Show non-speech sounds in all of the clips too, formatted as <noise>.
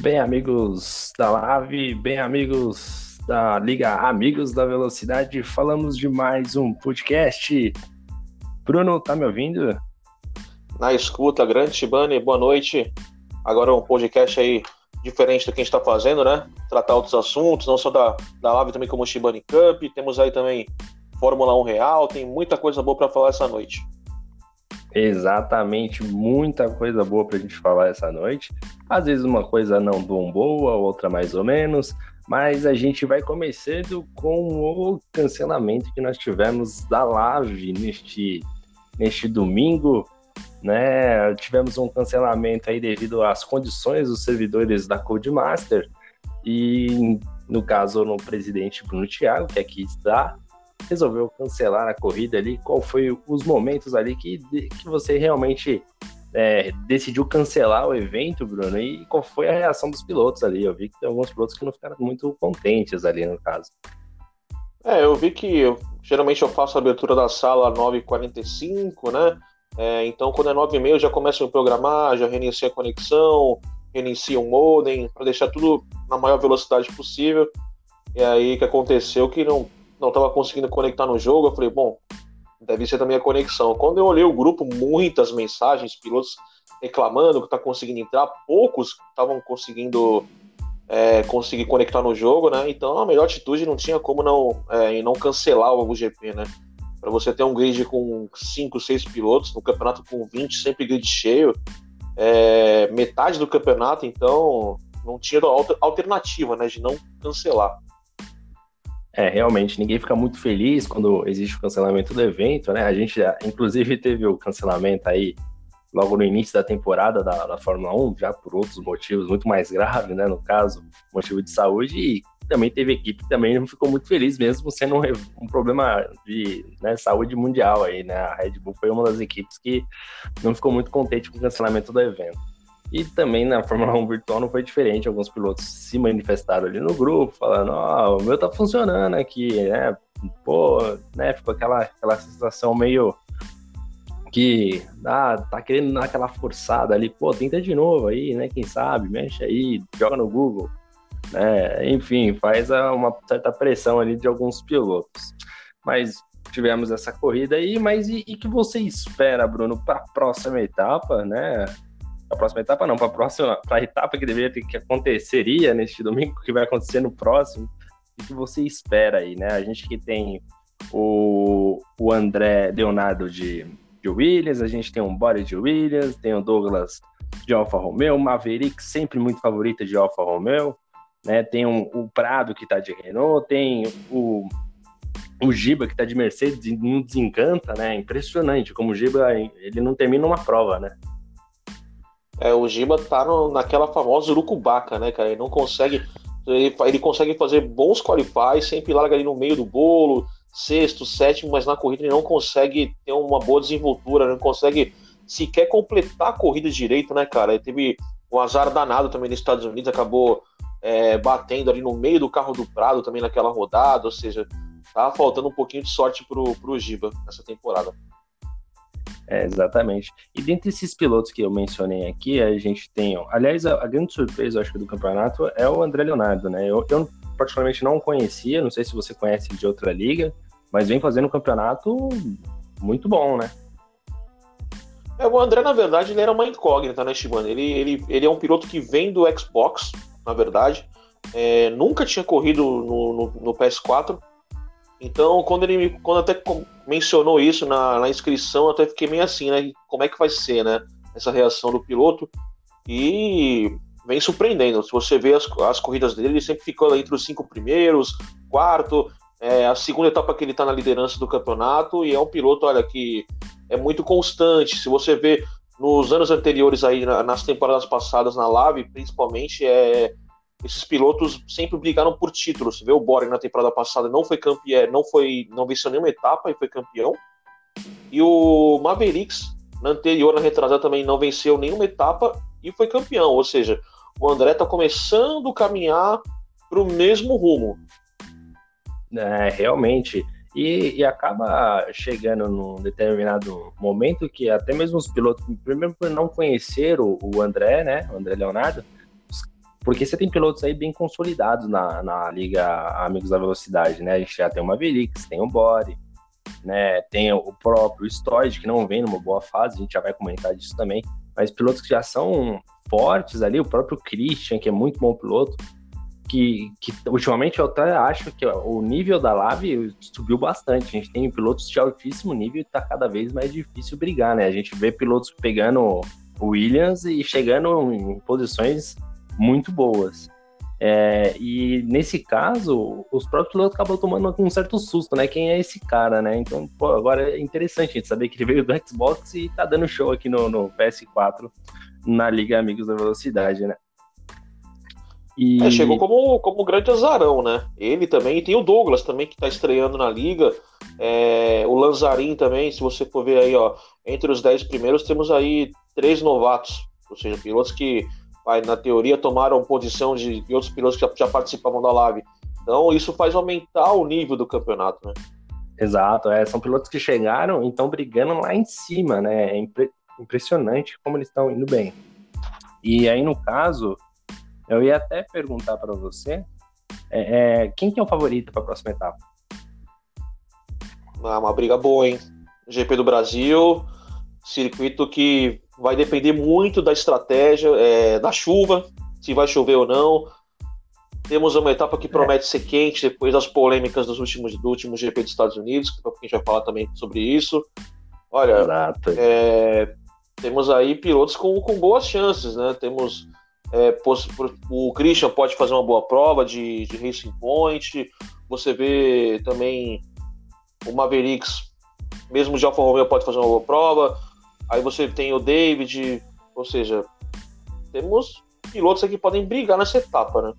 Bem, amigos da Live, bem, amigos da Liga Amigos da Velocidade, falamos de mais um podcast. Bruno, tá me ouvindo? Na escuta, grande Shibane, boa noite. Agora um podcast aí diferente do que a gente está fazendo, né? Tratar outros assuntos, não só da, da Live, também como o Shibane Cup. Temos aí também Fórmula 1 Real, tem muita coisa boa para falar essa noite. Exatamente, muita coisa boa para a gente falar essa noite. Às vezes uma coisa não tão boa, outra mais ou menos, mas a gente vai começando com o cancelamento que nós tivemos da Live neste, neste domingo. Né? Tivemos um cancelamento aí devido às condições dos servidores da Codemaster e no caso no presidente Bruno Thiago, que aqui está, resolveu cancelar a corrida ali? Qual foi os momentos ali que, que você realmente é, decidiu cancelar o evento, Bruno? E qual foi a reação dos pilotos ali? Eu vi que tem alguns pilotos que não ficaram muito contentes ali no caso. É, eu vi que eu, geralmente eu faço a abertura da sala 9h45, né? É, então quando é 9h30 eu já começo a me programar, já reinicio a conexão, reinicio o modem, para deixar tudo na maior velocidade possível. E aí que aconteceu que não não estava conseguindo conectar no jogo. Eu falei, bom, deve ser também a conexão. Quando eu olhei o grupo, muitas mensagens, pilotos reclamando que está conseguindo entrar, poucos estavam conseguindo é, conseguir conectar no jogo, né? Então a melhor atitude não tinha como não, é, não cancelar o GP, né? Para você ter um grid com 5, 6 pilotos, no campeonato com 20, sempre grid cheio, é, metade do campeonato, então não tinha alternativa, né, de não cancelar. É, realmente, ninguém fica muito feliz quando existe o cancelamento do evento, né? A gente, inclusive, teve o cancelamento aí logo no início da temporada da, da Fórmula 1, já por outros motivos muito mais graves, né? No caso, motivo de saúde, e também teve equipe que também não ficou muito feliz, mesmo sendo um, um problema de né, saúde mundial aí, né? A Red Bull foi uma das equipes que não ficou muito contente com o cancelamento do evento. E também na Fórmula 1 virtual não foi diferente. Alguns pilotos se manifestaram ali no grupo, falando: Ó, oh, o meu tá funcionando aqui, né? Pô, né? Ficou aquela, aquela sensação meio que ah, tá querendo dar aquela forçada ali, pô, tenta de novo aí, né? Quem sabe, mexe aí, joga no Google, né? Enfim, faz uma certa pressão ali de alguns pilotos. Mas tivemos essa corrida aí, mas e, e que você espera, Bruno, para a próxima etapa, né? A próxima etapa não, para a próxima, para a etapa que deveria ter que aconteceria neste domingo, que vai acontecer no próximo, o que você espera aí, né? A gente que tem o, o André Leonardo de, de Williams, a gente tem um Body de Williams, tem o Douglas de Alfa Romeo, Maverick sempre muito favorita de Alfa Romeo, né? Tem um, o Prado que está de Renault, tem o o Giba que está de Mercedes não desencanta, né? Impressionante como o Giba ele não termina uma prova, né? É, o Giba tá no, naquela famosa urucubaca, né, cara? Ele não consegue. Ele, ele consegue fazer bons qualifies, sempre larga ali no meio do bolo, sexto, sétimo, mas na corrida ele não consegue ter uma boa desenvoltura, não consegue sequer completar a corrida direito, né, cara? Ele teve um azar danado também nos Estados Unidos, acabou é, batendo ali no meio do carro do Prado também naquela rodada, ou seja, tá faltando um pouquinho de sorte pro, pro Giba nessa temporada. É, exatamente. E dentre esses pilotos que eu mencionei aqui, a gente tem. Aliás, a, a grande surpresa, acho, do campeonato é o André Leonardo, né? Eu, eu, particularmente não conhecia, não sei se você conhece de outra liga, mas vem fazendo um campeonato muito bom, né? É, o André, na verdade, ele era uma incógnita, né, Shimano? Ele, ele, ele é um piloto que vem do Xbox, na verdade. É, nunca tinha corrido no, no, no PS4. Então, quando ele quando até mencionou isso na, na, inscrição, eu até fiquei meio assim, né? Como é que vai ser, né? Essa reação do piloto. E vem surpreendendo. Se você vê as, as corridas dele, ele sempre ficou entre os cinco primeiros, quarto, é, a segunda etapa que ele está na liderança do campeonato, e é um piloto, olha, que é muito constante. Se você vê nos anos anteriores aí, nas temporadas passadas na Lave, principalmente, é, esses pilotos sempre brigaram por títulos. Você vê o Borg na temporada passada não foi campeão, não foi, não venceu nenhuma etapa e foi campeão. E o Mavericks na anterior, na retrasada também não venceu nenhuma etapa e foi campeão. Ou seja, o André está começando a caminhar para o mesmo rumo. É, realmente. E, e, acaba chegando num determinado momento que até mesmo os pilotos, primeiro por não conhecer o, o André, né, o André Leonardo, porque você tem pilotos aí bem consolidados na, na Liga Amigos da Velocidade, né? A gente já tem o Mavericks, tem o Bore, né? Tem o próprio Stoid, que não vem numa boa fase, a gente já vai comentar disso também, mas pilotos que já são fortes ali, o próprio Christian, que é muito bom piloto, que, que ultimamente eu até acho que o nível da Lave subiu bastante. A gente tem pilotos de altíssimo nível e tá cada vez mais difícil brigar, né? A gente vê pilotos pegando Williams e chegando em posições muito boas. É, e nesse caso, os próprios pilotos acabam tomando um certo susto, né? Quem é esse cara, né? Então, pô, agora é interessante a gente saber que ele veio do Xbox e tá dando show aqui no, no PS4 na Liga Amigos da Velocidade, né? E... É, chegou como, como grande azarão, né? Ele também, e tem o Douglas também, que está estreando na liga. É, o Lanzarin também, se você for ver aí, ó, entre os 10 primeiros temos aí três novatos, ou seja, pilotos que, na teoria, tomaram posição de, de outros pilotos que já, já participavam da live. Então, isso faz aumentar o nível do campeonato, né? Exato, é, são pilotos que chegaram e estão brigando lá em cima, né? É impre impressionante como eles estão indo bem. E aí, no caso, eu ia até perguntar para você é, é, quem que é o favorito para a próxima etapa? Ah, uma briga boa, hein? GP do Brasil, circuito que vai depender muito da estratégia, é, da chuva, se vai chover ou não. Temos uma etapa que promete ser quente depois das polêmicas dos últimos, do último GP dos Estados Unidos, que a gente vai falar também sobre isso. Olha, é, temos aí pilotos com, com boas chances, né? Temos é, o Christian pode fazer uma boa prova de, de Racing Point. Você vê também o Mavericks, mesmo de Alfa Romeo, pode fazer uma boa prova. Aí você tem o David, ou seja, temos pilotos aqui que podem brigar nessa etapa, né?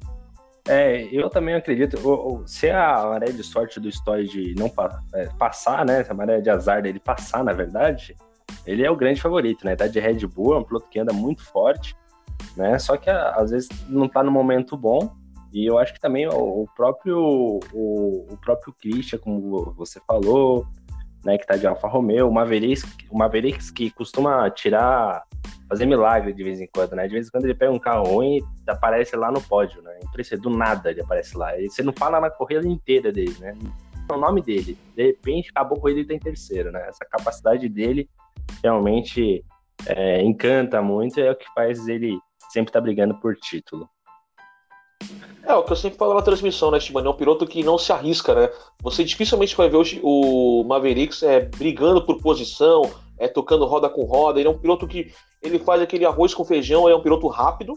É, eu também acredito. Se a maré de sorte do Stoid não é, passar, né? Se a maré de azar dele passar, na verdade, ele é o grande favorito, né? Tá de Red Bull, é um piloto que anda muito forte né? Só que às vezes não está no momento bom. E eu acho que também o, próprio o, o próprio Christian, como você falou, né, que tá de Alfa Romeo, o Mavericks, o Mavericks que costuma tirar, fazer milagre de vez em quando, né? De vez em quando ele pega um carro ruim e aparece lá no pódio, né? Impressionante, do nada ele aparece lá. E você não fala na corrida inteira dele, né? É o nome dele. De repente, acabou a corrida e tá em terceiro, né? Essa capacidade dele realmente é, encanta muito é o que faz ele sempre tá brigando por título. É, o que eu sempre falo na transmissão, né, Timani? É um piloto que não se arrisca, né? Você dificilmente vai ver o, o Mavericks é, brigando por posição, é tocando roda com roda. Ele é um piloto que ele faz aquele arroz com feijão, ele é um piloto rápido,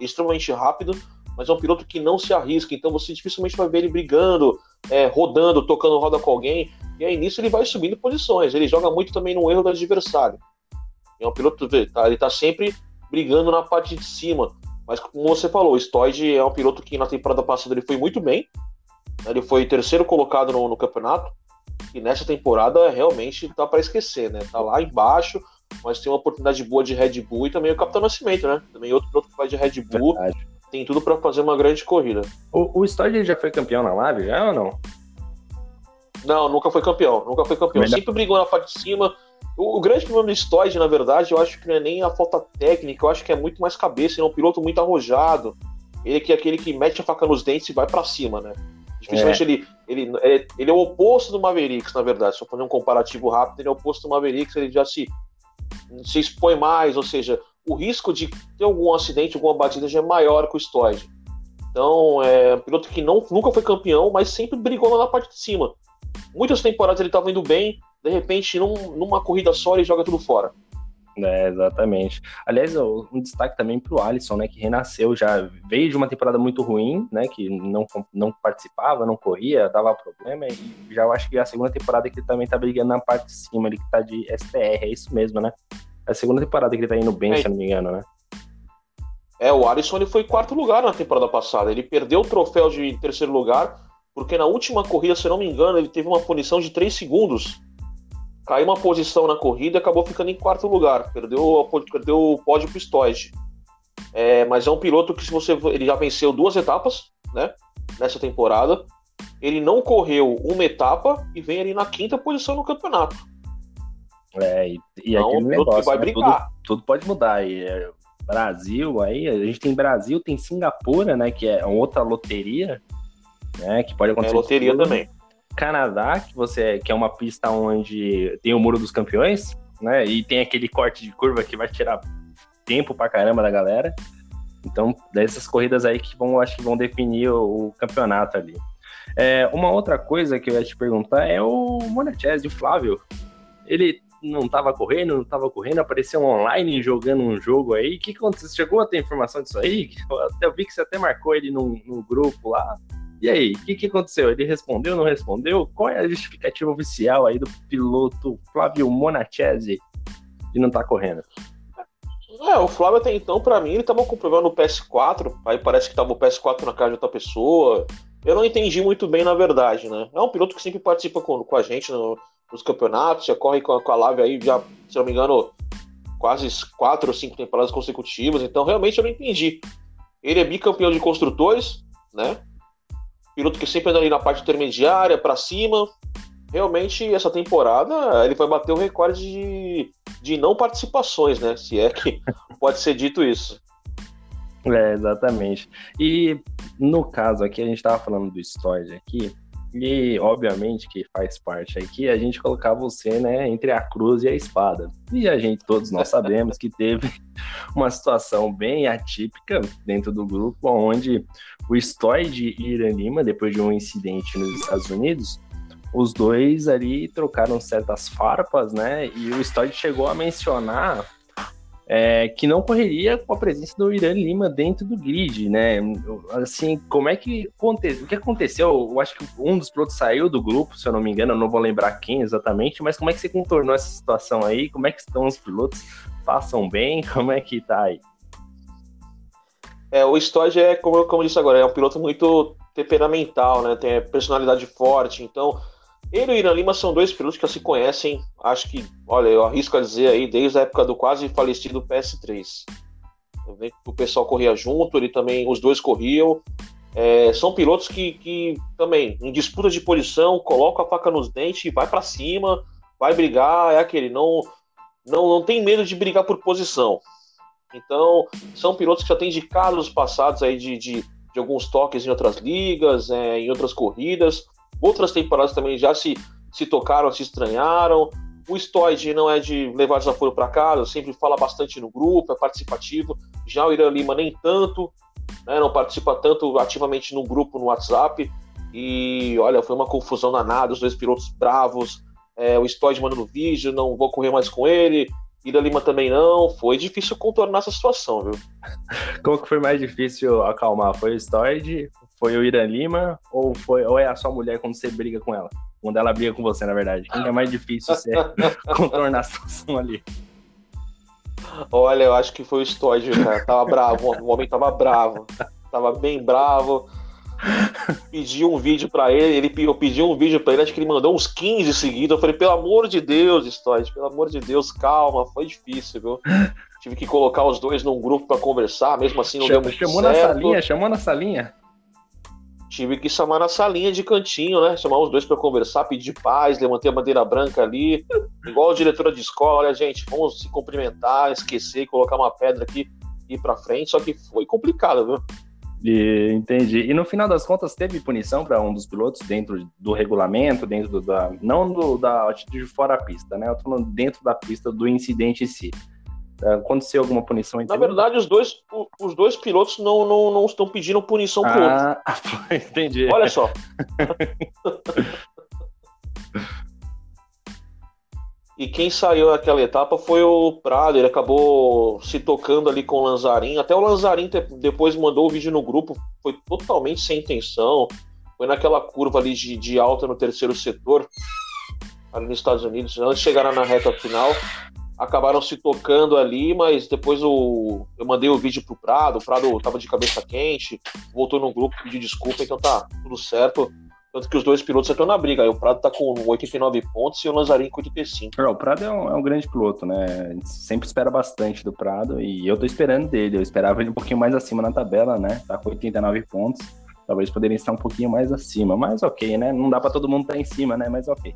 extremamente rápido, mas é um piloto que não se arrisca. Então você dificilmente vai ver ele brigando, é, rodando, tocando roda com alguém. E aí nisso ele vai subindo posições. Ele joga muito também no erro do adversário. É um piloto, tá, ele tá sempre brigando na parte de cima. Mas como você falou, o Stoid é um piloto que na temporada passada ele foi muito bem. Né? Ele foi terceiro colocado no, no campeonato. E nessa temporada realmente tá para esquecer, né? Tá lá embaixo, mas tem uma oportunidade boa de Red Bull e também o Capitão Nascimento, né? Também outro piloto que faz de Red Bull. Verdade. Tem tudo para fazer uma grande corrida. O, o Stoid já foi campeão na live, já ou não? Não, nunca foi campeão. Nunca foi campeão. Sempre brigou na parte de cima o, o grande problema do Stoid, na verdade, eu acho que não é nem a falta técnica, eu acho que é muito mais cabeça. Ele é um piloto muito arrojado. Ele que é aquele que mete a faca nos dentes e vai para cima, né? Dificilmente é. ele, ele, é, ele é o oposto do Mavericks, na verdade. Se eu fazer um comparativo rápido, ele é o oposto do Mavericks, ele já se, se expõe mais, ou seja, o risco de ter algum acidente, alguma batida já é maior que o Stoid. Então, é um piloto que não, nunca foi campeão, mas sempre brigou lá na parte de cima. Muitas temporadas ele estava indo bem, de repente, num, numa corrida só, ele joga tudo fora. É, exatamente. Aliás, um destaque também para o Alisson, né, que renasceu, já veio de uma temporada muito ruim, né, que não, não participava, não corria, dava problema, e já eu acho que é a segunda temporada que ele também tá brigando na parte de cima, ele que tá de STR, é isso mesmo, né? É a segunda temporada que ele tá indo bem, é. se eu não me engano, né? É, o Alisson ele foi quarto lugar na temporada passada, ele perdeu o troféu de terceiro lugar, porque na última corrida, se eu não me engano, ele teve uma punição de 3 segundos caiu uma posição na corrida e acabou ficando em quarto lugar. Perdeu, perdeu o pódio Stoid. É, mas é um piloto que se você ele já venceu duas etapas, né? Nessa temporada. Ele não correu uma etapa e vem ali na quinta posição no campeonato. É, e, e então, aquele negócio, vai né? brigar. Tudo, tudo, pode mudar. E, é, Brasil aí, a gente tem Brasil, tem Singapura, né, que é outra loteria, né, que pode acontecer. É loteria também. Canadá, que você que é uma pista onde tem o Muro dos Campeões, né, e tem aquele corte de curva que vai tirar tempo pra caramba da galera. Então, dessas corridas aí que vão, acho que vão definir o, o campeonato ali. É, uma outra coisa que eu ia te perguntar é o Monachese, o Flávio. Ele não estava correndo, não estava correndo, apareceu online jogando um jogo aí. O que aconteceu? Chegou a ter informação disso aí? Eu, até, eu vi que você até marcou ele no, no grupo lá. E aí, o que, que aconteceu? Ele respondeu, não respondeu? Qual é a justificativa oficial aí do piloto Flávio Monachese de não estar tá correndo? É, o Flávio até então, para mim, ele tava com problema no PS4, aí parece que tava o PS4 na casa de outra pessoa. Eu não entendi muito bem, na verdade, né? É um piloto que sempre participa com, com a gente no, nos campeonatos, já corre com com a Lave aí, já, se não me engano, quase quatro ou cinco temporadas consecutivas, então realmente eu não entendi. Ele é bicampeão de construtores, né? Piloto que sempre anda ali na parte intermediária, para cima, realmente essa temporada ele vai bater o recorde de, de não participações, né? Se é que <laughs> pode ser dito isso. É, exatamente. E no caso aqui, a gente estava falando do Storage aqui, e obviamente que faz parte aqui a gente colocar você, né, entre a cruz e a espada. E a gente, todos nós sabemos que teve <laughs> uma situação bem atípica dentro do grupo, onde o Stoid e Irã Lima, depois de um incidente nos Estados Unidos, os dois ali trocaram certas farpas, né? E o Stoid chegou a mencionar é, que não correria com a presença do Irã Lima dentro do grid, né? Assim, como é que aconteceu? O que aconteceu? Eu acho que um dos pilotos saiu do grupo, se eu não me engano, eu não vou lembrar quem exatamente, mas como é que você contornou essa situação aí? Como é que estão os pilotos? Passam bem? <laughs> Como é que tá aí? É, o Stoid é, como, como eu disse agora, é um piloto muito temperamental, né? Tem personalidade forte, então ele e o Irã Lima são dois pilotos que se conhecem, acho que, olha, eu arrisco a dizer aí, desde a época do quase falecido PS3. O pessoal corria junto, ele também, os dois corriam. É, são pilotos que, que também, em disputa de posição, colocam a faca nos dentes vai para cima, vai brigar, é aquele, não, não, não tem medo de brigar por posição. Então, são pilotos que já têm de casos passados aí de, de, de alguns toques em outras ligas, é, em outras corridas. Outras temporadas também já se, se tocaram, se estranharam. O Stoid não é de levar desaforo para casa, sempre fala bastante no grupo, é participativo. Já o Irã Lima nem tanto, né, não participa tanto ativamente no grupo no WhatsApp. E olha, foi uma confusão danada, os dois pilotos bravos. É, o Stoid mandando vídeo, não vou correr mais com ele. Ira Lima também não. Foi difícil contornar essa situação, viu? <laughs> Como que foi mais difícil acalmar? Foi o Stoid foi o Irã Lima ou, foi, ou é a sua mulher quando você briga com ela? Quando ela briga com você, na verdade. Quem é mais difícil você <laughs> contornar a situação ali? Olha, eu acho que foi o Stoid, cara. Tava bravo, o homem tava bravo. Tava bem bravo. Pedi um vídeo para ele, ele, eu pedi um vídeo para ele, acho que ele mandou uns 15 seguidos. Eu falei, pelo amor de Deus, Stoid, pelo amor de Deus, calma, foi difícil, viu? Tive que colocar os dois num grupo para conversar, mesmo assim não chamou, deu muito chamou certo. na salinha, chamou na salinha tive que chamar na salinha de cantinho, né? Chamar os dois para conversar, pedir paz, levantei a bandeira branca ali, igual a diretora de escola, olha, gente, vamos se cumprimentar, esquecer, colocar uma pedra aqui e ir para frente, só que foi complicado, viu? E, entendi. E no final das contas, teve punição para um dos pilotos dentro do regulamento, dentro do, da. Não do, da atitude fora a pista, né? Eu tô dentro da pista do incidente em si. Aconteceu alguma punição? Na verdade, os dois, os dois pilotos não, não, não estão pedindo punição ah, pro outro. <laughs> Entendi. Olha só. <laughs> e quem saiu naquela etapa foi o Prado. Ele acabou se tocando ali com o Lanzarin. Até o Lanzarin depois mandou o vídeo no grupo. Foi totalmente sem intenção. Foi naquela curva ali de, de alta no terceiro setor, ali nos Estados Unidos, antes de chegar na reta final acabaram se tocando ali, mas depois o, eu mandei o vídeo pro Prado, o Prado tava de cabeça quente, voltou no grupo, pediu desculpa, então tá tudo certo. Tanto que os dois pilotos estão na briga. Aí o Prado tá com 89 pontos e o Lanzarin com 85. o Prado é um, é um, grande piloto, né? A gente sempre espera bastante do Prado e eu tô esperando dele. Eu esperava ele um pouquinho mais acima na tabela, né? Tá com 89 pontos. Talvez poderia estar um pouquinho mais acima, mas ok, né? Não dá para todo mundo estar tá em cima, né? Mas ok.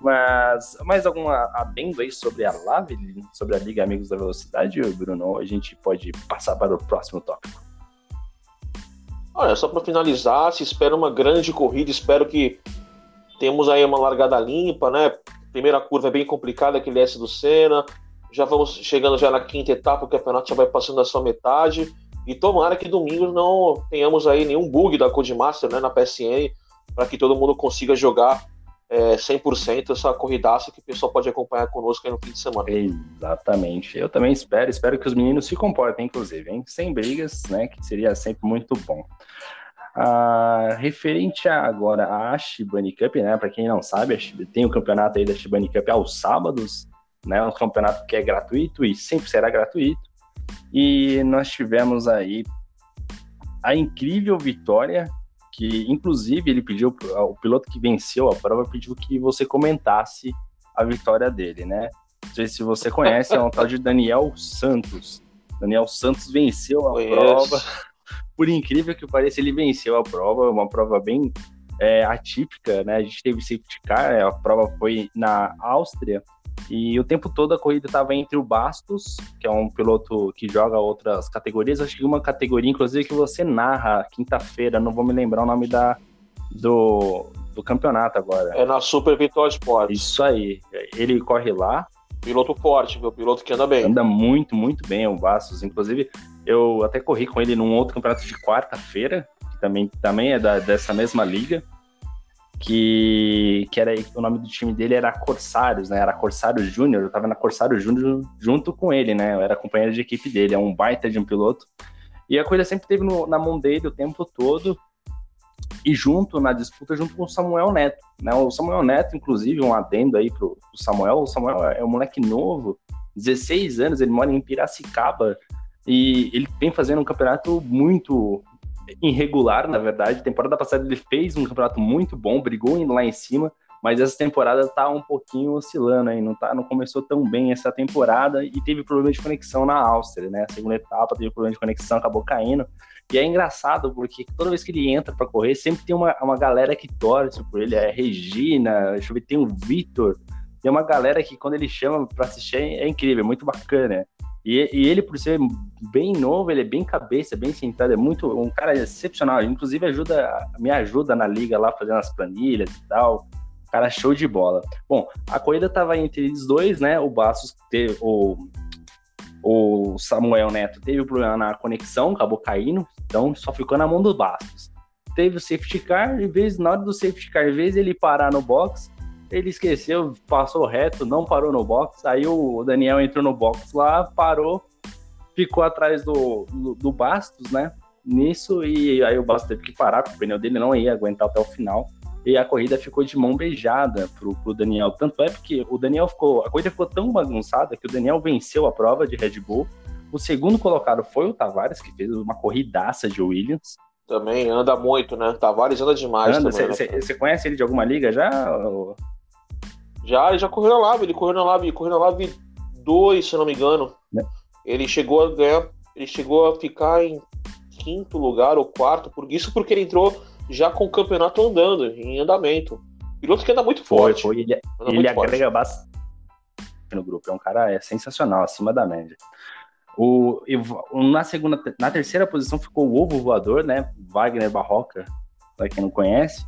Mas mais alguma adendo aí sobre a Lave, sobre a Liga Amigos da Velocidade, Bruno? A gente pode passar para o próximo tópico. Olha, só para finalizar, se espera uma grande corrida, espero que temos aí uma largada limpa, né? Primeira curva é bem complicada, aquele S do Senna. Já vamos chegando já na quinta etapa, o campeonato já vai passando da sua metade. E tomara que domingo não tenhamos aí nenhum bug da Codemaster né, na PSN, para que todo mundo consiga jogar é, 100% essa corridaça que o pessoal pode acompanhar conosco aí no fim de semana. Exatamente. Eu também espero, espero que os meninos se comportem, inclusive, hein? sem brigas, né? Que seria sempre muito bom. Ah, referente a, agora à Shibani Cup, né? Para quem não sabe, tem o campeonato aí da Shibani Cup aos sábados, né? Um campeonato que é gratuito e sempre será gratuito. E nós tivemos aí a incrível vitória que inclusive ele pediu o piloto que venceu a prova pediu que você comentasse a vitória dele, né? Não sei se você conhece, é um tal de Daniel Santos. Daniel Santos venceu a Conheço. prova por incrível que pareça, ele venceu a prova, uma prova bem é, atípica, né? A gente teve safety car, a prova foi na Áustria, e o tempo todo a corrida estava entre o Bastos, que é um piloto que joga outras categorias, acho que uma categoria, inclusive, que você narra quinta-feira, não vou me lembrar o nome da, do, do campeonato agora. É na Super Vitória Sport. Isso aí. Ele corre lá. Piloto forte, meu piloto que anda bem. Anda muito, muito bem o Bastos. Inclusive, eu até corri com ele num outro campeonato de quarta-feira, que também, também é da, dessa mesma liga, que, que era o nome do time dele era Corsários, né? Era Corsário Júnior, eu tava na Corsário Júnior junto com ele, né? Eu era companheiro de equipe dele, é um baita de um piloto. E a coisa sempre teve no, na mão dele o tempo todo, e junto na disputa, junto com o Samuel Neto. Né? O Samuel Neto, inclusive, um adendo aí pro, pro Samuel. O Samuel é um moleque novo, 16 anos, ele mora em Piracicaba, e ele vem fazendo um campeonato muito irregular, na verdade. Temporada passada ele fez um campeonato muito bom, brigou lá em cima, mas essa temporada tá um pouquinho oscilando aí, não, tá, não começou tão bem essa temporada e teve problema de conexão na Áustria, né? A segunda etapa teve problema de conexão, acabou caindo. E é engraçado porque toda vez que ele entra para correr, sempre tem uma, uma galera que torce por ele. É Regina, deixa eu ver, tem o Vitor. Tem uma galera que quando ele chama para assistir é incrível, é muito bacana. E, e, ele, por ser bem novo, ele é bem cabeça, bem sentado, é muito um cara excepcional. Inclusive ajuda, me ajuda na liga lá fazendo as planilhas e tal. Cara, show de bola. Bom, a corrida tava entre eles dois, né? O Bastos teve o, o Samuel Neto teve problema na conexão, acabou caindo, então só ficou na mão do Bastos. Teve o safety car, em vez na hora do safety car, em vez ele parar no box, ele esqueceu, passou reto, não parou no box. Aí o Daniel entrou no box lá, parou, ficou atrás do, do, do Bastos, né? Nisso, e aí o Bastos teve que parar, porque o pneu dele não ia aguentar até o final. E a corrida ficou de mão beijada pro, pro Daniel. Tanto é porque o Daniel ficou. A corrida ficou tão bagunçada que o Daniel venceu a prova de Red Bull. O segundo colocado foi o Tavares, que fez uma corridaça de Williams. Também anda muito, né? Tavares anda demais. Você né? conhece ele de alguma liga já? Já, ele já correu na Lab, ele correu na Lab, correu na Lab 2, se não me engano. É. Ele chegou a ganhar, ele chegou a ficar em quinto lugar ou quarto, por isso porque ele entrou já com o campeonato andando, em andamento. Piloto que anda muito foi, forte. Foi, ele, ele muito agrega bastante no grupo, é um cara é sensacional, acima da média. O, na segunda, na terceira posição ficou o ovo voador, né? Wagner Barroca, para quem não conhece.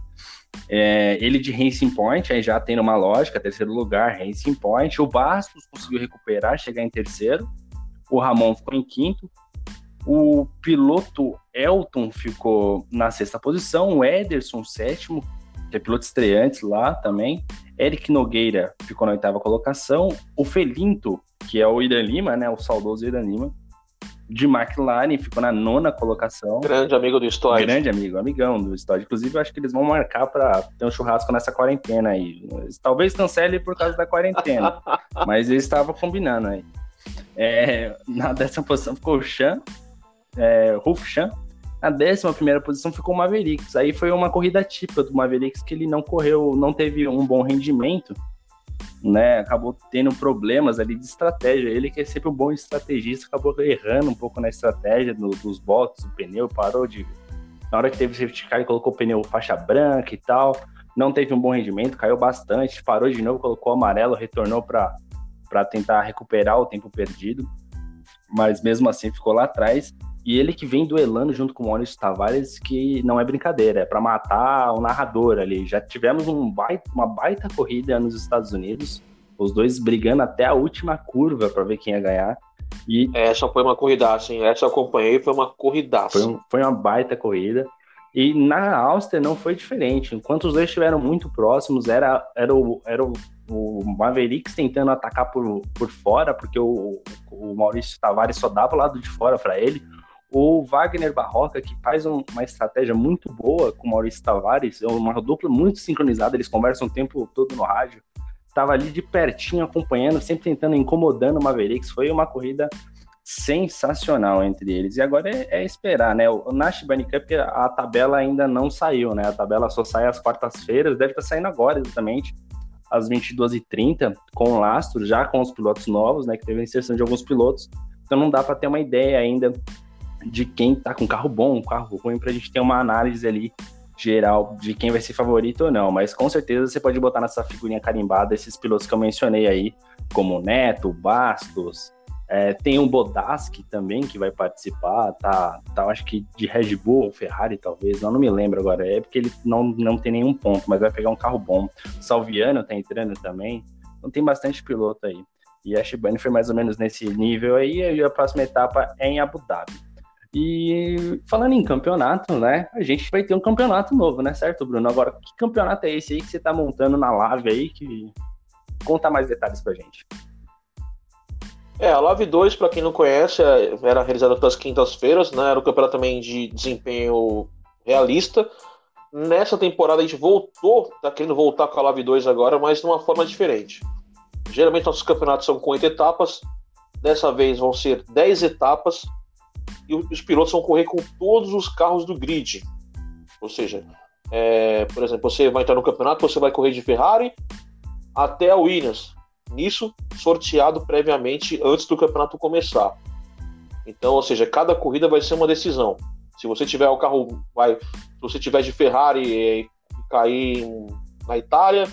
É, ele de Racing Point, aí já tem uma lógica, terceiro lugar, Racing Point. O Bastos conseguiu recuperar, chegar em terceiro. O Ramon ficou em quinto. O piloto Elton ficou na sexta posição. O Ederson, sétimo, que é piloto estreante lá também. Eric Nogueira ficou na oitava colocação. O Felinto, que é o Irã Lima, né? O saudoso Irã Lima, de McLaren, ficou na nona colocação. Grande amigo do Stodd. Grande amigo, amigão do Stodd. Inclusive, eu acho que eles vão marcar para ter um churrasco nessa quarentena aí. Talvez cancele por causa da quarentena, <laughs> mas eles estavam combinando aí. É, na décima posição ficou o Chan, é, Ruf Chan. Na décima primeira posição ficou o Mavericks. Aí foi uma corrida típica do Mavericks que ele não correu, não teve um bom rendimento né, acabou tendo problemas ali de estratégia. Ele que é sempre um bom estrategista, acabou errando um pouco na estratégia do, dos boxes, do pneu, parou de. Na hora que teve safety car, ele colocou o pneu faixa branca e tal. não teve um bom rendimento, caiu bastante, parou de novo, colocou amarelo, retornou para tentar recuperar o tempo perdido, mas mesmo assim ficou lá atrás. E ele que vem duelando junto com o Maurício Tavares, que não é brincadeira, é para matar o narrador ali. Já tivemos um baita, uma baita corrida nos Estados Unidos, os dois brigando até a última curva para ver quem ia ganhar. E essa foi uma corridaça, hein? Essa eu acompanhei, foi uma corridaça. Foi, um, foi uma baita corrida. E na Áustria não foi diferente. Enquanto os dois estiveram muito próximos, era, era, o, era o, o Mavericks tentando atacar por, por fora, porque o, o Maurício Tavares só dava o lado de fora para ele. O Wagner Barroca, que faz um, uma estratégia muito boa com Maurício Tavares, é uma dupla muito sincronizada, eles conversam o tempo todo no rádio. Estava ali de pertinho acompanhando, sempre tentando, incomodando o Mavericks. Foi uma corrida sensacional entre eles. E agora é, é esperar, né? O Nash Bunny Cup, a tabela ainda não saiu, né? A tabela só sai às quartas-feiras, deve estar saindo agora, exatamente, às 22h30, com o lastro, já com os pilotos novos, né? Que teve a inserção de alguns pilotos. Então não dá para ter uma ideia ainda de quem tá com carro bom, carro ruim, para a gente ter uma análise ali geral de quem vai ser favorito ou não, mas com certeza você pode botar nessa figurinha carimbada esses pilotos que eu mencionei aí, como Neto, Bastos, é, tem um Bodaski também que vai participar, tá, tá acho que de Red Bull ou Ferrari talvez, não, não me lembro agora, é porque ele não, não tem nenhum ponto, mas vai pegar um carro bom. Salviano tá entrando também, então tem bastante piloto aí. E a Shibane foi mais ou menos nesse nível aí, e a próxima etapa é em Abu Dhabi. E falando em campeonato, né? A gente vai ter um campeonato novo, né? Certo, Bruno? Agora, que campeonato é esse aí que você tá montando na Live aí? Que... Conta mais detalhes pra gente. É, a Live 2, para quem não conhece, é, era realizada todas as quintas-feiras, né? Era um campeonato também de desempenho realista. Nessa temporada a gente voltou, tá querendo voltar com a Live 2 agora, mas de uma forma diferente. Geralmente nossos campeonatos são com oito etapas, dessa vez vão ser 10 etapas, e os pilotos vão correr com todos os carros do grid. Ou seja, é, por exemplo, você vai entrar no campeonato, você vai correr de Ferrari até a Williams. Nisso, sorteado previamente antes do campeonato começar. Então, ou seja, cada corrida vai ser uma decisão. Se você tiver o carro, vai, se você tiver de Ferrari e cair na Itália,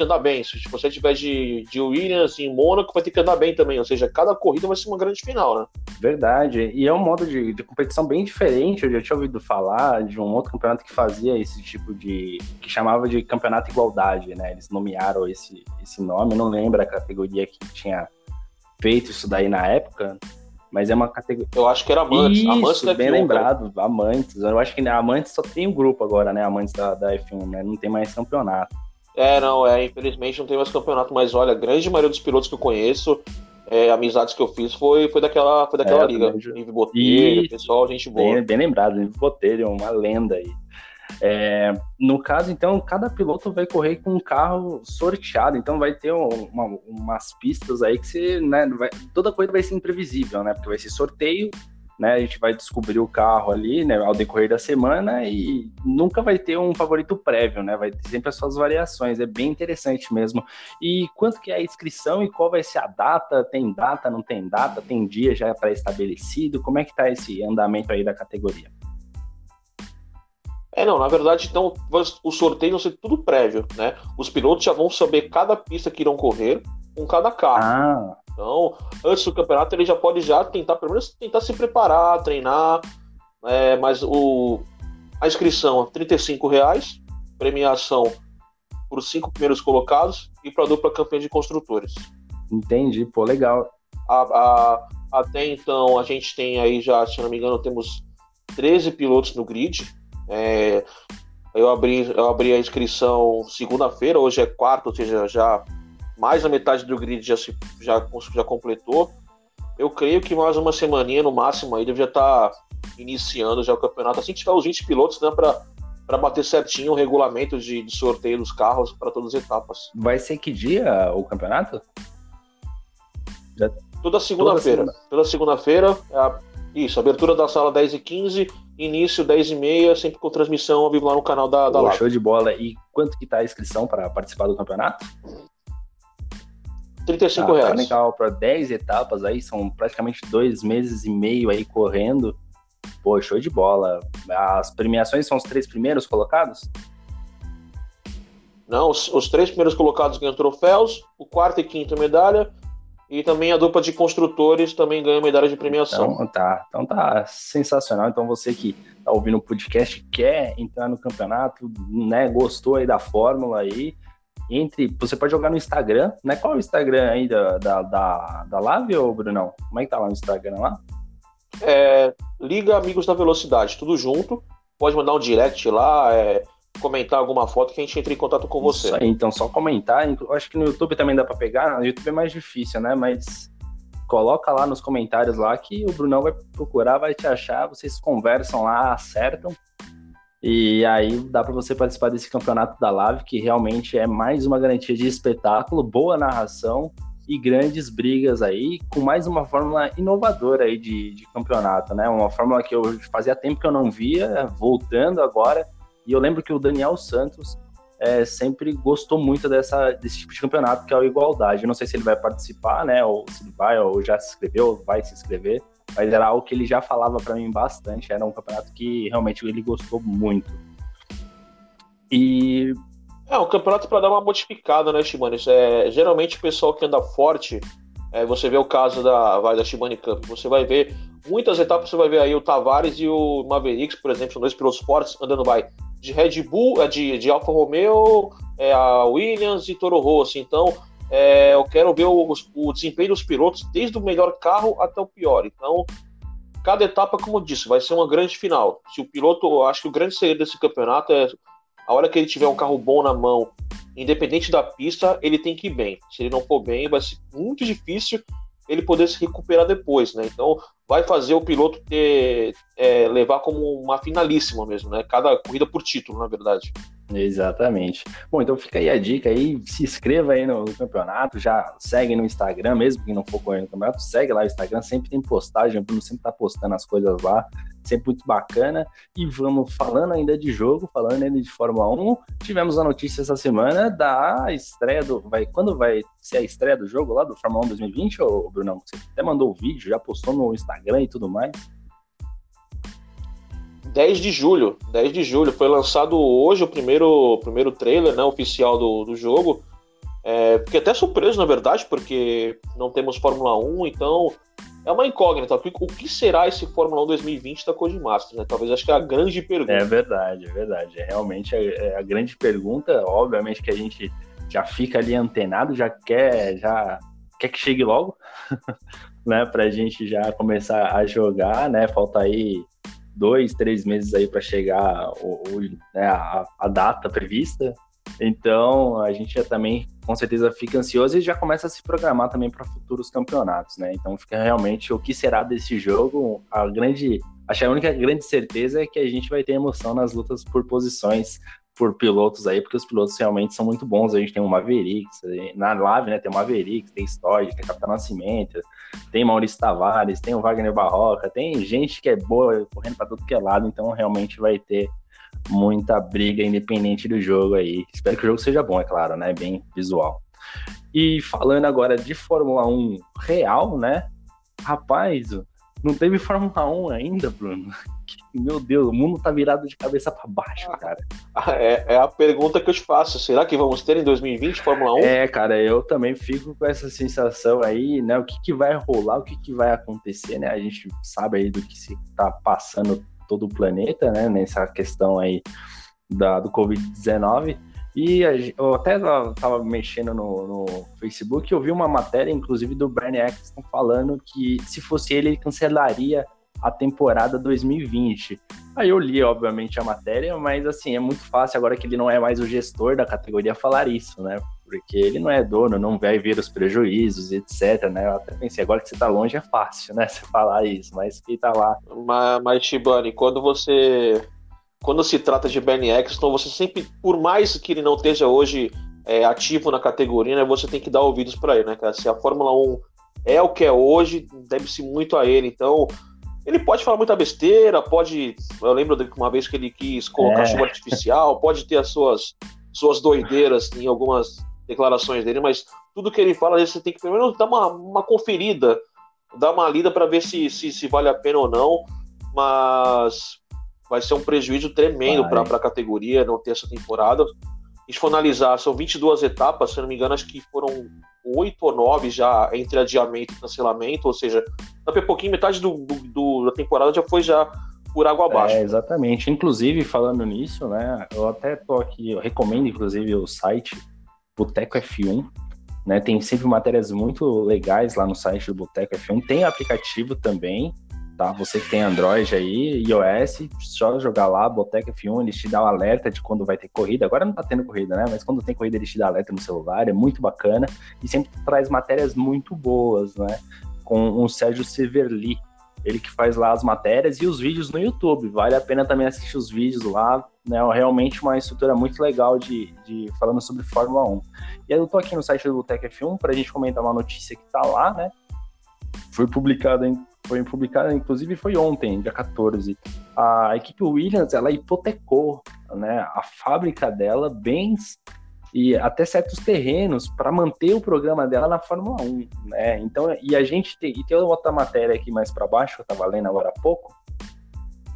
que andar bem. Se você tiver de, de Williams em Mônaco, vai ter que andar bem também. Ou seja, cada corrida vai ser uma grande final, né? Verdade. E é um modo de, de competição bem diferente. Eu já tinha ouvido falar de um outro campeonato que fazia esse tipo de. que chamava de campeonato igualdade, né? Eles nomearam esse, esse nome. Eu não lembro a categoria que tinha feito isso daí na época. Mas é uma categoria. Eu acho que era Amantes. Isso, Amantes da bem F1, lembrado. Cara. Amantes. Eu acho que Amantes só tem o um grupo agora, né? Amantes da, da F1, né? Não tem mais campeonato. É, não, é, infelizmente não tem mais campeonato, mas olha, a grande maioria dos pilotos que eu conheço, é, amizades que eu fiz, foi, foi daquela, foi daquela é, liga. Nive Botelho, pessoal, gente boa. Bem, bem lembrado, Nive Botelho, uma lenda aí. É, no caso, então, cada piloto vai correr com um carro sorteado, então vai ter uma, umas pistas aí que você, né, vai, toda coisa vai ser imprevisível, né, porque vai ser sorteio, né? A gente vai descobrir o carro ali, né, ao decorrer da semana e nunca vai ter um favorito prévio, né? Vai ter sempre as suas variações, é bem interessante mesmo. E quanto que é a inscrição e qual vai ser a data? Tem data, não tem data? Tem dia já pré-estabelecido? Como é que tá esse andamento aí da categoria? É, não, na verdade, então, os sorteios vão ser tudo prévio, né? Os pilotos já vão saber cada pista que irão correr com cada carro. Ah. Então, antes do campeonato, ele já pode já tentar, pelo menos, tentar se preparar, treinar. É, mas o, a inscrição é 35 reais, premiação para os cinco primeiros colocados e para a dupla campeã de construtores. Entendi, pô, legal. A, a, até então, a gente tem aí já, se não me engano, temos 13 pilotos no grid. É, eu, abri, eu abri a inscrição segunda-feira, hoje é quarta, ou seja, já mais da metade do grid já, se, já, já completou. Eu creio que mais uma semaninha no máximo aí deve já estar tá iniciando já o campeonato. Assim que tiver os 20 pilotos, né, para bater certinho o regulamento de, de sorteio dos carros para todas as etapas. Vai ser que dia o campeonato? Já... Toda segunda-feira. Toda segunda-feira, é isso, abertura da sala 10 e 15 início 10 e meia, sempre com transmissão ao vivo lá no canal da, da Pô, Show de bola. E quanto que tá a inscrição para participar do campeonato? 35 tá, reais. Tá legal, para 10 etapas aí, são praticamente dois meses e meio aí correndo. Pô, show de bola. As premiações são os três primeiros colocados? Não, os, os três primeiros colocados ganham troféus, o quarto e quinto medalha, e também a dupla de construtores também ganha medalha de premiação. Então tá, então tá sensacional. Então você que tá ouvindo o podcast quer entrar no campeonato, né? Gostou aí da fórmula aí. Entre, você pode jogar no Instagram, né? Qual é o Instagram aí da, da, da, da Live, ou Brunão? Como é que tá lá no Instagram lá? É, Liga Amigos da Velocidade, tudo junto. Pode mandar um direct lá, é, comentar alguma foto que a gente entre em contato com você. Isso aí, então só comentar. Eu acho que no YouTube também dá para pegar. No YouTube é mais difícil, né? Mas coloca lá nos comentários lá que o Brunão vai procurar, vai te achar, vocês conversam lá, acertam. E aí dá para você participar desse campeonato da Live, que realmente é mais uma garantia de espetáculo, boa narração e grandes brigas aí, com mais uma fórmula inovadora aí de, de campeonato, né? Uma fórmula que eu fazia tempo que eu não via, voltando agora e eu lembro que o Daniel Santos é, sempre gostou muito dessa, desse tipo de campeonato, que é a igualdade. Eu não sei se ele vai participar, né? Ou se ele vai, ou já se inscreveu, ou vai se inscrever. Mas era algo que ele já falava para mim bastante. Era um campeonato que realmente ele gostou muito. E. É, um campeonato para dar uma modificada, né, Shimane? É, geralmente o pessoal que anda forte, é, você vê o caso da, vai, da Shimane Cup, você vai ver muitas etapas, você vai ver aí o Tavares e o Mavericks, por exemplo, dois pilotos fortes andando, vai, de Red Bull, é, de, de Alfa Romeo, é, a Williams e Toro Rosso. Então, é, eu quero ver o, o, desempenho dos pilotos, desde o melhor carro até o pior. Então, cada etapa, como eu disse, vai ser uma grande final. Se o piloto, eu acho que o grande segredo desse campeonato é a hora que ele tiver um carro bom na mão, independente da pista, ele tem que ir bem. Se ele não for bem, vai ser muito difícil ele poder se recuperar depois, né? Então vai fazer o piloto ter, é, levar como uma finalíssima mesmo, né? Cada corrida por título, na verdade. Exatamente. Bom, então fica aí a dica aí, se inscreva aí no, no, campeonato, já segue no Instagram, mesmo que não for correndo no campeonato, segue lá o Instagram, sempre tem postagem, o Bruno sempre tá postando as coisas lá, sempre muito bacana. E vamos falando ainda de jogo, falando ainda de Fórmula 1, tivemos a notícia essa semana da estreia do. Vai, quando vai ser a estreia do jogo lá do Fórmula 1 2020, ô Brunão? Você até mandou o vídeo, já postou no Instagram e tudo mais. 10 de julho, 10 de julho, foi lançado hoje o primeiro, primeiro trailer né, oficial do, do jogo. É, fiquei até surpreso, na verdade, porque não temos Fórmula 1, então é uma incógnita. O que será esse Fórmula 1 2020 da Codemasters? Né? Talvez acho que é a grande pergunta. É verdade, é verdade. É realmente a, é a grande pergunta. Obviamente que a gente já fica ali antenado, já quer, já quer que chegue logo, <laughs> né? Pra gente já começar a jogar, né? Falta aí dois, três meses aí para chegar o, o né, a, a, data prevista. Então a gente já também com certeza fica ansioso e já começa a se programar também para futuros campeonatos, né? Então fica realmente o que será desse jogo. A grande, acho que a única grande certeza é que a gente vai ter emoção nas lutas por posições por pilotos aí, porque os pilotos realmente são muito bons. A gente tem o Mavericks, na live, né? Tem o Mavericks, tem Storge, tem Capitão Nascimento, tem Maurício Tavares, tem o Wagner Barroca, tem gente que é boa correndo para todo que é lado, então realmente vai ter muita briga independente do jogo aí. Espero que o jogo seja bom, é claro, né? Bem visual. E falando agora de Fórmula 1 real, né? Rapaz, não teve Fórmula 1 ainda, Bruno. Meu Deus, o mundo tá virado de cabeça para baixo, cara. É, é, a pergunta que eu te faço. Será que vamos ter em 2020 Fórmula 1? É, cara, eu também fico com essa sensação aí, né? O que, que vai rolar, o que, que vai acontecer, né? A gente sabe aí do que se tá passando todo o planeta, né? Nessa questão aí da, do Covid-19. E eu até estava mexendo no, no, Facebook e eu vi uma matéria, inclusive, do Bernie Eccleston falando que se fosse ele, ele cancelaria a temporada 2020. Aí eu li, obviamente, a matéria, mas assim, é muito fácil agora que ele não é mais o gestor da categoria falar isso, né? Porque ele não é dono, não vai ver os prejuízos, etc, né? Eu até pensei, agora que você tá longe é fácil, né? <laughs> Você falar isso, mas quem tá lá. Mas, mas Shibani, quando você quando se trata de Bernie Eccleston, você sempre, por mais que ele não esteja hoje é, ativo na categoria, né, você tem que dar ouvidos para ele, né, cara? Se a Fórmula 1 é o que é hoje, deve-se muito a ele. Então, ele pode falar muita besteira, pode. Eu lembro de uma vez que ele quis colocar é. chuva artificial, pode ter as suas, suas doideiras em algumas declarações dele, mas tudo que ele fala, você tem que menos dar uma, uma conferida, dar uma lida para ver se, se, se vale a pena ou não. Mas vai ser um prejuízo tremendo para a categoria não ter essa temporada. a gente for analisar, são 22 etapas, se não me engano, acho que foram oito ou nove já entre adiamento e cancelamento, ou seja, daqui a pouquinho, metade do, do, do, da temporada já foi já por água abaixo. É, exatamente. Inclusive, falando nisso, né, eu até tô aqui, eu recomendo, inclusive, o site Boteco F1, né, tem sempre matérias muito legais lá no site do Boteco F1, tem aplicativo também, tá? Você que tem Android aí, iOS, só jogar lá, Boteca F1, ele te dá o um alerta de quando vai ter corrida. Agora não tá tendo corrida, né? Mas quando tem corrida, ele te dá alerta no celular, é muito bacana e sempre traz matérias muito boas, né? Com o Sérgio Severli, ele que faz lá as matérias e os vídeos no YouTube. Vale a pena também assistir os vídeos lá, né? Realmente uma estrutura muito legal de, de falando sobre Fórmula 1. E eu tô aqui no site do Boteca F1 para a gente comentar uma notícia que tá lá, né? Foi publicada em foi publicada, inclusive foi ontem, dia 14. A equipe Williams, ela hipotecou né, a fábrica dela, bens e até certos terrenos para manter o programa dela na Fórmula 1, né? Então, e a gente tem, e tem outra matéria aqui mais para baixo, que eu estava lendo agora há pouco,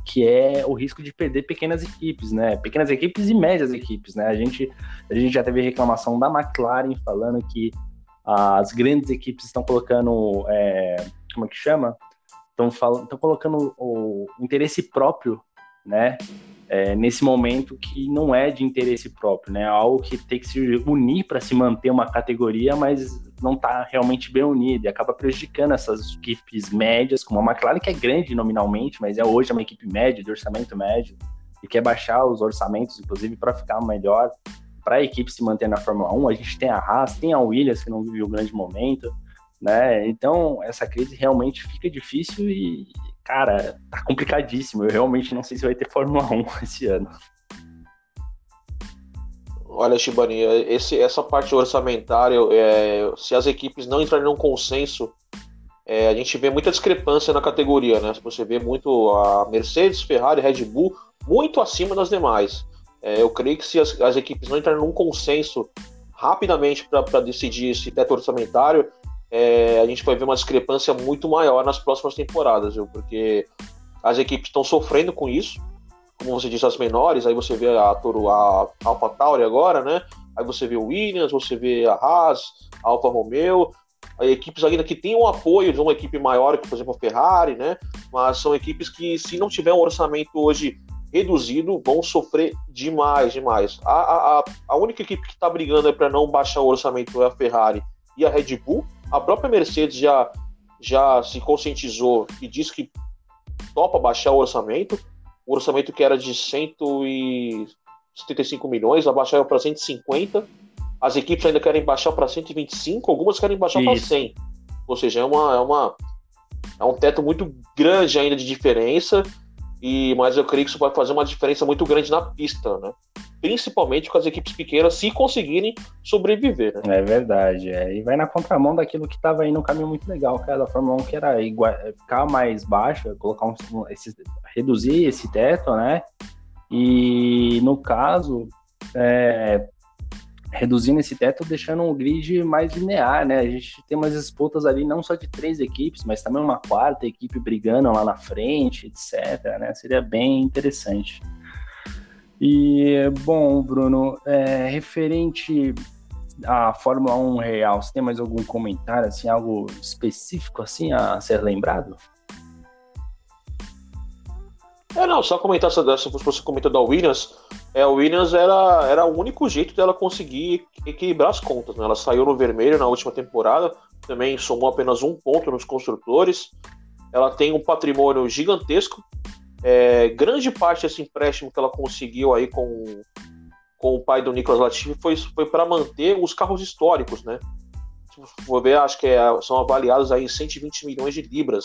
que é o risco de perder pequenas equipes, né? Pequenas equipes e médias equipes, né? A gente, a gente já teve reclamação da McLaren falando que as grandes equipes estão colocando, é, como é que chama? Estão falando, estão colocando o interesse próprio, né? É, nesse momento que não é de interesse próprio, né? Algo que tem que se unir para se manter uma categoria, mas não está realmente bem unido e acaba prejudicando essas equipes médias, como a McLaren, que é grande nominalmente, mas é hoje uma equipe média, de orçamento médio, e quer baixar os orçamentos, inclusive, para ficar melhor para a equipe se manter na Fórmula 1. A gente tem a Haas, tem a Williams, que não vive um grande momento, né? Então, essa crise realmente fica difícil e, cara, tá complicadíssimo. Eu realmente não sei se vai ter Fórmula 1 <laughs> esse ano. Olha, Shibani, esse, essa parte orçamentária, é, se as equipes não entrarem num consenso, é, a gente vê muita discrepância na categoria, né? Você vê muito a Mercedes, Ferrari, Red Bull muito acima das demais. É, eu creio que se as, as, equipes não entrarem num consenso rapidamente para decidir esse teto orçamentário, é, a gente vai ver uma discrepância muito maior nas próximas temporadas, viu? porque as equipes estão sofrendo com isso, como você disse, as menores, aí você vê a, a Alpha Tauri agora, né? Aí você vê o Williams, você vê a Haas, a Alfa Romeo, aí equipes ainda que têm o apoio de uma equipe maior, que por exemplo a Ferrari, né? Mas são equipes que, se não tiver um orçamento hoje reduzido, vão sofrer demais, demais. A, a, a única equipe que está brigando para não baixar o orçamento é a Ferrari e a Red Bull, a própria Mercedes já, já se conscientizou e disse que topa baixar o orçamento. O orçamento que era de 175 milhões, abaixar para 150. As equipes ainda querem baixar para 125, algumas querem baixar para 100. Ou seja, é, uma, é, uma, é um teto muito grande ainda de diferença. E, mas eu creio que isso vai fazer uma diferença muito grande na pista, né? Principalmente com as equipes pequenas, se conseguirem sobreviver. Né? É verdade, é. e vai na contramão daquilo que estava aí no caminho muito legal, era da Fórmula 1, que era igual, ficar mais baixa, colocar um, esse, reduzir esse teto, né? E no caso, é, reduzindo esse teto, deixando um grid mais linear, né? A gente tem umas disputas ali não só de três equipes, mas também uma quarta equipe brigando lá na frente, etc. Né? Seria bem interessante. E, bom, Bruno, é, referente à Fórmula 1 real, você tem mais algum comentário, assim, algo específico, assim, a ser lembrado? É, não, só comentar se você comentou da Williams, é, a Williams era, era o único jeito dela conseguir equilibrar as contas, né? Ela saiu no vermelho na última temporada, também somou apenas um ponto nos construtores, ela tem um patrimônio gigantesco, é, grande parte desse empréstimo que ela conseguiu aí com, com o pai do Nicolas Latifi foi, foi para manter os carros históricos, né? For ver, acho que é, são avaliados aí em 120 milhões de libras.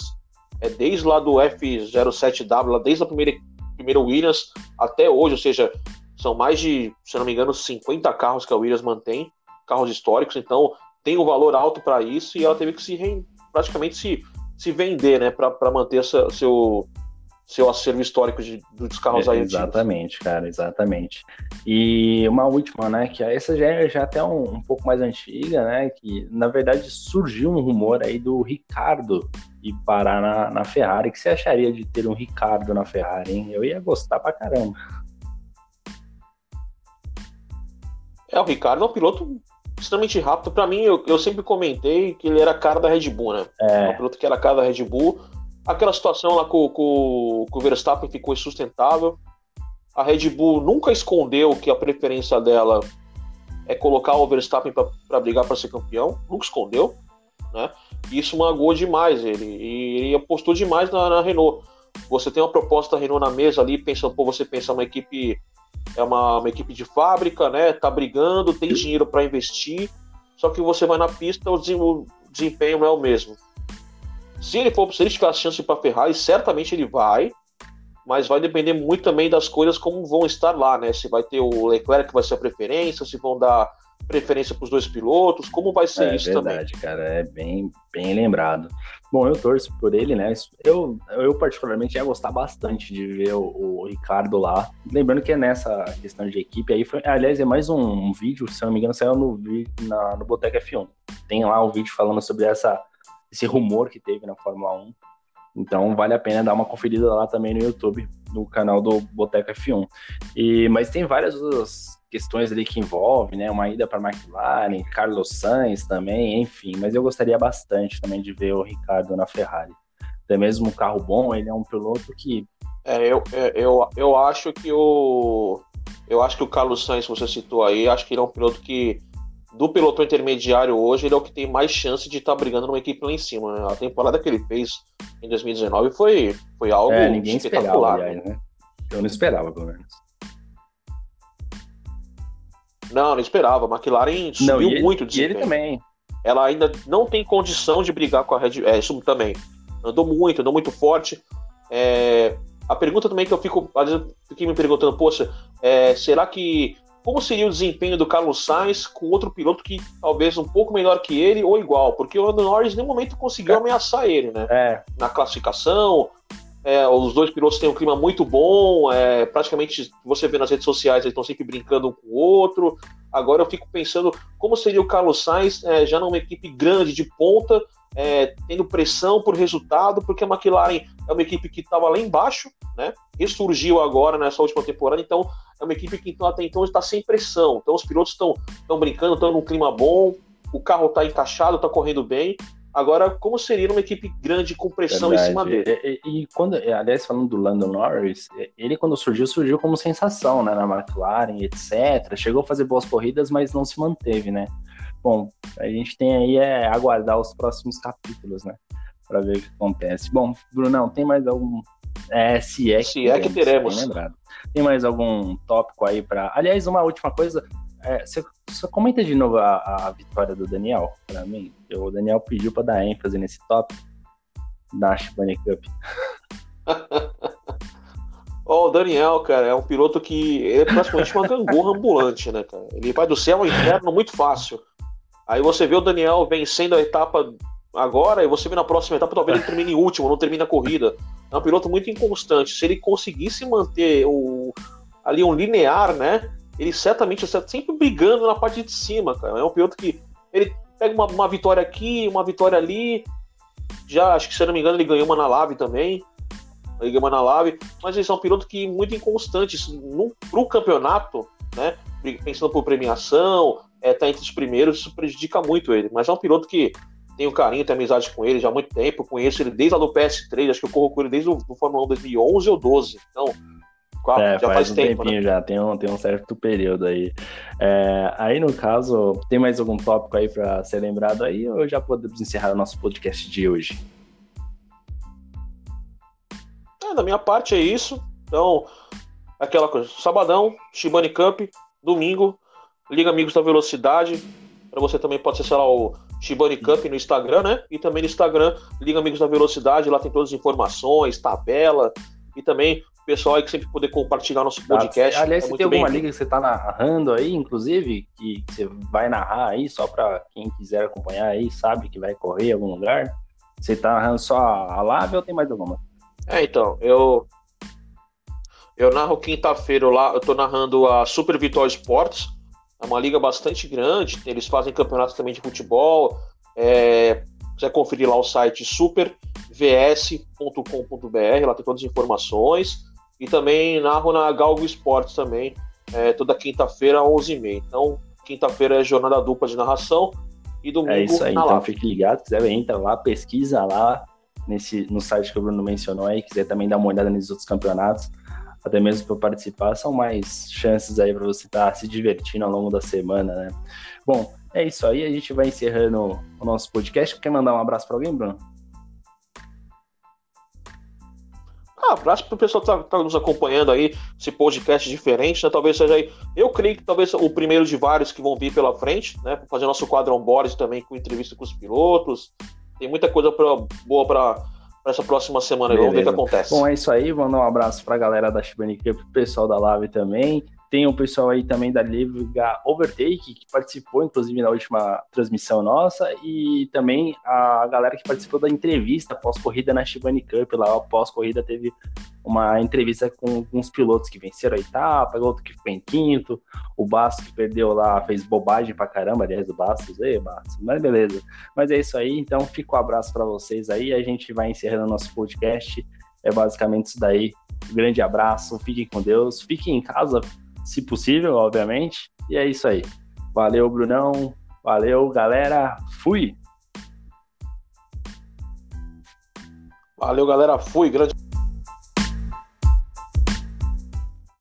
É desde lá do F07W, desde a primeira, primeira Williams até hoje, ou seja, são mais de, se não me engano, 50 carros que a Williams mantém, carros históricos, então tem um valor alto para isso e ela teve que se praticamente se, se vender, né, para manter essa, seu, seu acervo histórico de, dos carros é, aí Exatamente, cara, exatamente. E uma última, né, que essa já é já até um, um, pouco mais antiga, né, que na verdade surgiu um rumor aí do Ricardo ir parar na, na Ferrari. O que você acharia de ter um Ricardo na Ferrari, hein? Eu ia gostar pra caramba. É, o Ricardo é um piloto extremamente rápido. Para mim, eu, eu, sempre comentei que ele era a cara da Red Bull, né? É. é um piloto que era a cara da Red Bull. Aquela situação lá com, com, com o Verstappen ficou insustentável. A Red Bull nunca escondeu que a preferência dela é colocar o Verstappen para brigar para ser campeão, nunca escondeu, né? Isso magoou demais ele e ele apostou demais na, na, Renault. Você tem uma proposta da Renault na mesa ali, pensando, pô, você pensa uma equipe é uma, uma equipe de fábrica, né? Tá brigando, tem dinheiro para investir, só que você vai na pista, o desempenho é o mesmo. Se ele for, se ele tiver a chance para Ferrari, certamente ele vai, mas vai depender muito também das coisas como vão estar lá, né? Se vai ter o Leclerc que vai ser a preferência, se vão dar preferência para os dois pilotos, como vai ser é, isso verdade, também? É verdade, cara, é bem, bem lembrado. Bom, eu torço por ele, né? Eu, eu particularmente ia gostar bastante de ver o, o Ricardo lá. Lembrando que é nessa questão de equipe aí, foi, aliás, é mais um, um vídeo, se não me engano, saiu no, na, no Boteca F1. Tem lá um vídeo falando sobre essa, esse rumor que teve na Fórmula 1 então vale a pena dar uma conferida lá também no YouTube, no canal do Boteco F1. E, mas tem várias outras questões ali que envolvem, né? Uma ida para McLaren, Carlos Sainz também, enfim. Mas eu gostaria bastante também de ver o Ricardo na Ferrari. Até mesmo um carro bom, ele é um piloto que. É, eu, é, eu, eu acho que o. Eu acho que o Carlos Sainz, você citou aí, acho que ele é um piloto que do pelotão intermediário hoje, ele é o que tem mais chance de estar tá brigando numa equipe lá em cima. Né? A temporada que ele fez em 2019 foi, foi algo é, ninguém espetacular. Esperava, aliás, né? Eu não esperava, pelo menos. Não, não esperava. A McLaren subiu não, muito de E ele também. Ela ainda não tem condição de brigar com a Red É, isso também. Andou muito, andou muito forte. É... A pergunta também que eu fico, às vezes, fiquei me perguntando, poxa, é, será que como seria o desempenho do Carlos Sainz com outro piloto que talvez um pouco melhor que ele ou igual, porque o Lando Norris em nenhum momento conseguiu é. ameaçar ele, né? É. Na classificação, é, os dois pilotos têm um clima muito bom, é, praticamente você vê nas redes sociais, eles estão sempre brincando um com o outro. Agora eu fico pensando como seria o Carlos Sainz é, já numa equipe grande de ponta, é, tendo pressão por resultado, porque a McLaren é uma equipe que estava lá embaixo, né? Ressurgiu agora nessa última temporada, então é uma equipe que então, até então está sem pressão. Então os pilotos estão brincando, estão num clima bom, o carro está encaixado, está correndo bem. Agora, como seria uma equipe grande com pressão Verdade. em cima dele? E, e, e, quando, aliás, falando do Lando Norris, ele quando surgiu, surgiu como sensação, né, na McLaren, etc. Chegou a fazer boas corridas, mas não se manteve, né? Bom, a gente tem aí é aguardar os próximos capítulos, né, para ver o que acontece. Bom, Brunão, tem mais algum é, se é que, se é que teremos. Lembrado. Tem mais algum tópico aí para. Aliás, uma última coisa. É, você, você, comenta de novo a, a vitória do Daniel para mim. O Daniel pediu para dar ênfase nesse tópico da Shibane Cup. <laughs> oh, o Daniel, cara, é um piloto que é praticamente uma gangorra ambulante, né, cara? Ele vai do céu ao inferno muito fácil. Aí você vê o Daniel vencendo a etapa agora, e você vê na próxima etapa, talvez ele termine em último, não termina a corrida. É um piloto muito inconstante. Se ele conseguisse manter o, ali um linear, né? Ele certamente está sempre brigando na parte de cima, cara. É um piloto que ele pega uma, uma vitória aqui, uma vitória ali. Já, acho que se eu não me engano, ele ganhou uma na Lave também. Ele ganhou uma na Lave. Mas ele é um piloto que muito inconstante. Para o campeonato, né? Pensando por premiação, é, tá entre os primeiros, isso prejudica muito ele. Mas é um piloto que tenho carinho, tenho amizade com ele já há muito tempo, conheço ele desde lá do PS3, acho que eu corro com ele desde o Fórmula 1 2011 ou 12. Então, quatro, é, já faz, faz um tempo, tempinho né? já, tem um, tem um certo período aí. É, aí, no caso, tem mais algum tópico aí para ser lembrado aí, ou já podemos encerrar o nosso podcast de hoje? É, da minha parte é isso. Então, aquela coisa, sabadão, Shibane Cup, domingo, Liga Amigos da Velocidade, para você também pode acessar o Shibane Cup no Instagram, né? E também no Instagram, Liga Amigos da Velocidade, lá tem todas as informações, tabela e também o pessoal aí que sempre poder compartilhar nosso podcast. Aliás, é se tem alguma liga que você está narrando aí, inclusive, que você vai narrar aí, só para quem quiser acompanhar aí, sabe que vai correr em algum lugar? Você está narrando só a live ou tem mais alguma? É, então, eu eu narro quinta-feira lá, eu tô narrando a Super Vitória Esportes, é uma liga bastante grande, eles fazem campeonatos também de futebol. É, quiser conferir lá o site supervs.com.br, lá tem todas as informações. E também narro na Galgo Esportes também, é, toda quinta-feira, às 11h30. Então, quinta-feira é jornada dupla de narração e domingo É isso aí, então live. fique ligado, quiser entra lá, pesquisa lá nesse, no site que o Bruno mencionou aí, quiser também dar uma olhada nesses outros campeonatos, até mesmo para participar, são mais chances aí para você estar se divertindo ao longo da semana, né? Bom, é isso aí, a gente vai encerrando o nosso podcast. Quer mandar um abraço para alguém, Bruno? Ah, abraço pro pessoal que tá, tá nos acompanhando aí, esse podcast diferente, né? Talvez seja aí. Eu creio que talvez o primeiro de vários que vão vir pela frente, né? Fazer nosso quadro on também com entrevista com os pilotos. Tem muita coisa pra, boa para essa próxima semana. Vamos ver o que acontece. Bom, é isso aí. Mandar um abraço pra galera da Shibani Cup, pessoal da Lave também. Tem o pessoal aí também da Liga Overtake, que participou, inclusive, na última transmissão nossa, e também a galera que participou da entrevista pós-corrida na Shibani Cup. Lá, pós-corrida, teve uma entrevista com alguns pilotos que venceram a etapa, outro que ficou em quinto, o Bastos que perdeu lá, fez bobagem pra caramba, aliás, do Bastos, ei, Bastos, mas beleza. Mas é isso aí, então fica um abraço para vocês aí, a gente vai encerrando nosso podcast. É basicamente isso daí. Grande abraço, fiquem com Deus, fiquem em casa se possível, obviamente. E é isso aí. Valeu, Brunão. Valeu, galera. Fui. Valeu, galera. Fui. Grande